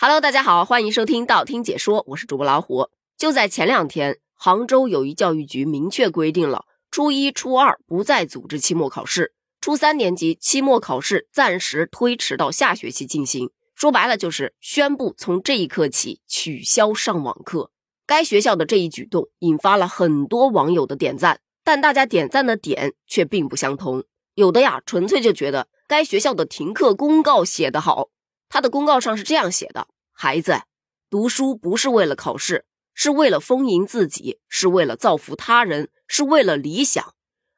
Hello，大家好，欢迎收听道听解说，我是主播老虎。就在前两天，杭州有一教育局明确规定了，初一、初二不再组织期末考试，初三年级期末考试暂时推迟到下学期进行。说白了，就是宣布从这一刻起取消上网课。该学校的这一举动引发了很多网友的点赞，但大家点赞的点却并不相同。有的呀，纯粹就觉得该学校的停课公告写得好。他的公告上是这样写的：孩子，读书不是为了考试，是为了丰盈自己，是为了造福他人，是为了理想。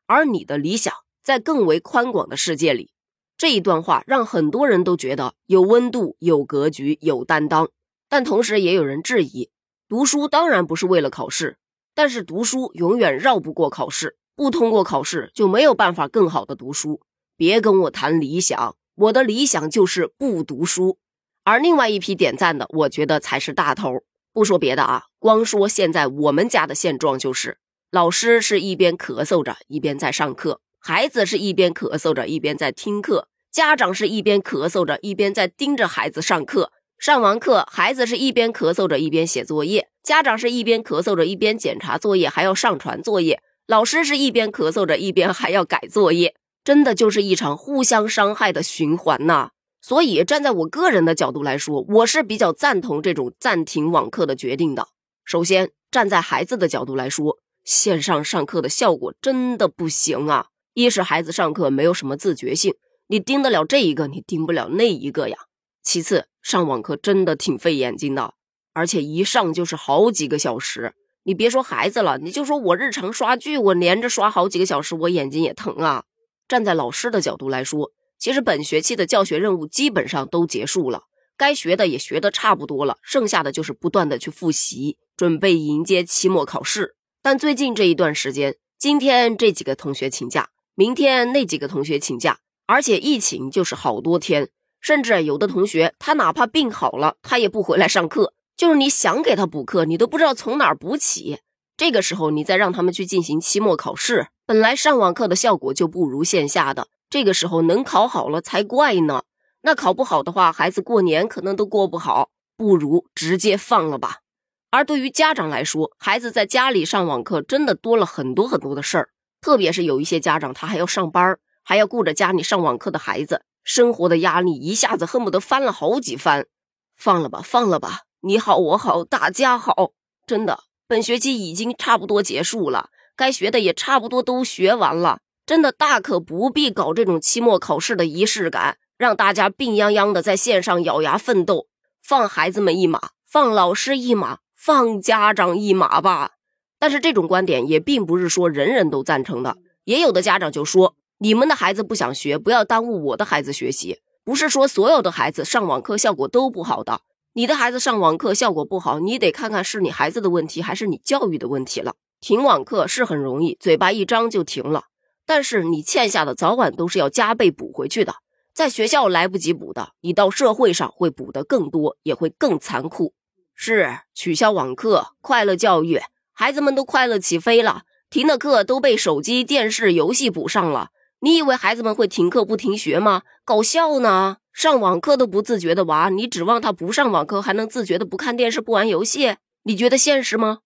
而你的理想在更为宽广的世界里。这一段话让很多人都觉得有温度、有格局、有担当。但同时也有人质疑：读书当然不是为了考试，但是读书永远绕不过考试，不通过考试就没有办法更好的读书。别跟我谈理想。我的理想就是不读书，而另外一批点赞的，我觉得才是大头。不说别的啊，光说现在我们家的现状就是，老师是一边咳嗽着一边在上课，孩子是一边咳嗽着一边在听课，家长是一边咳嗽着一边在盯着孩子上课。上完课，孩子是一边咳嗽着一边写作业，家长是一边咳嗽着一边检查作业，还要上传作业，老师是一边咳嗽着一边还要改作业。真的就是一场互相伤害的循环呐！所以站在我个人的角度来说，我是比较赞同这种暂停网课的决定的。首先，站在孩子的角度来说，线上上课的效果真的不行啊！一是孩子上课没有什么自觉性，你盯得了这一个，你盯不了那一个呀。其次，上网课真的挺费眼睛的，而且一上就是好几个小时。你别说孩子了，你就说我日常刷剧，我连着刷好几个小时，我眼睛也疼啊。站在老师的角度来说，其实本学期的教学任务基本上都结束了，该学的也学得差不多了，剩下的就是不断的去复习，准备迎接期末考试。但最近这一段时间，今天这几个同学请假，明天那几个同学请假，而且疫情就是好多天，甚至有的同学他哪怕病好了，他也不回来上课，就是你想给他补课，你都不知道从哪儿补起。这个时候，你再让他们去进行期末考试，本来上网课的效果就不如线下的。这个时候能考好了才怪呢。那考不好的话，孩子过年可能都过不好，不如直接放了吧。而对于家长来说，孩子在家里上网课真的多了很多很多的事儿，特别是有一些家长他还要上班，还要顾着家里上网课的孩子，生活的压力一下子恨不得翻了好几番。放了吧，放了吧，你好我好大家好，真的。本学期已经差不多结束了，该学的也差不多都学完了，真的大可不必搞这种期末考试的仪式感，让大家病殃殃的在线上咬牙奋斗，放孩子们一马，放老师一马，放家长一马吧。但是这种观点也并不是说人人都赞成的，也有的家长就说：“你们的孩子不想学，不要耽误我的孩子学习。”不是说所有的孩子上网课效果都不好的。你的孩子上网课效果不好，你得看看是你孩子的问题还是你教育的问题了。停网课是很容易，嘴巴一张就停了，但是你欠下的早晚都是要加倍补回去的。在学校来不及补的，你到社会上会补得更多，也会更残酷。是取消网课，快乐教育，孩子们都快乐起飞了，停的课都被手机、电视、游戏补上了。你以为孩子们会停课不停学吗？搞笑呢！上网课都不自觉的娃，你指望他不上网课还能自觉的不看电视、不玩游戏？你觉得现实吗？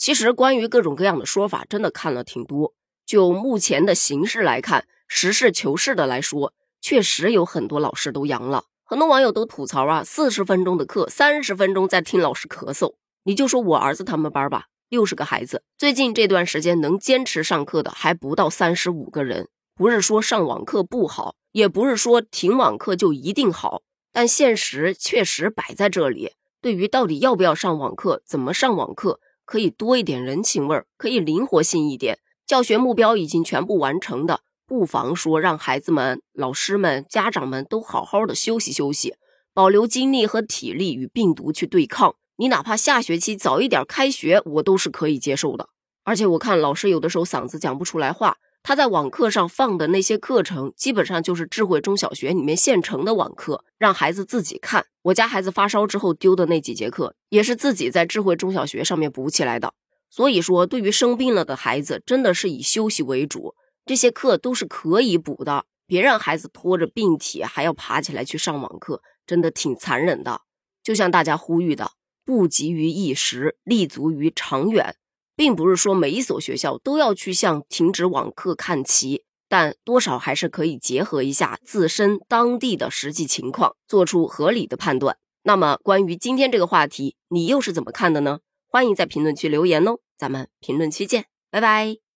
其实关于各种各样的说法，真的看了挺多。就目前的形势来看，实事求是的来说，确实有很多老师都阳了。很多网友都吐槽啊，四十分钟的课，三十分钟在听老师咳嗽。你就说我儿子他们班吧，六十个孩子，最近这段时间能坚持上课的还不到三十五个人。不是说上网课不好。也不是说停网课就一定好，但现实确实摆在这里。对于到底要不要上网课，怎么上网课，可以多一点人情味儿，可以灵活性一点。教学目标已经全部完成的，不妨说让孩子们、老师们、家长们都好好的休息休息，保留精力和体力与病毒去对抗。你哪怕下学期早一点开学，我都是可以接受的。而且我看老师有的时候嗓子讲不出来话。他在网课上放的那些课程，基本上就是智慧中小学里面现成的网课，让孩子自己看。我家孩子发烧之后丢的那几节课，也是自己在智慧中小学上面补起来的。所以说，对于生病了的孩子，真的是以休息为主，这些课都是可以补的。别让孩子拖着病体还要爬起来去上网课，真的挺残忍的。就像大家呼吁的，不急于一时，立足于长远，并不是说每一所学校都要去向停止网课看齐，但多少还是可以结合一下自身当地的实际情况，做出合理的判断。那么，关于今天这个话题，你又是怎么看的呢？欢迎在评论区留言哦，咱们评论区见，拜拜。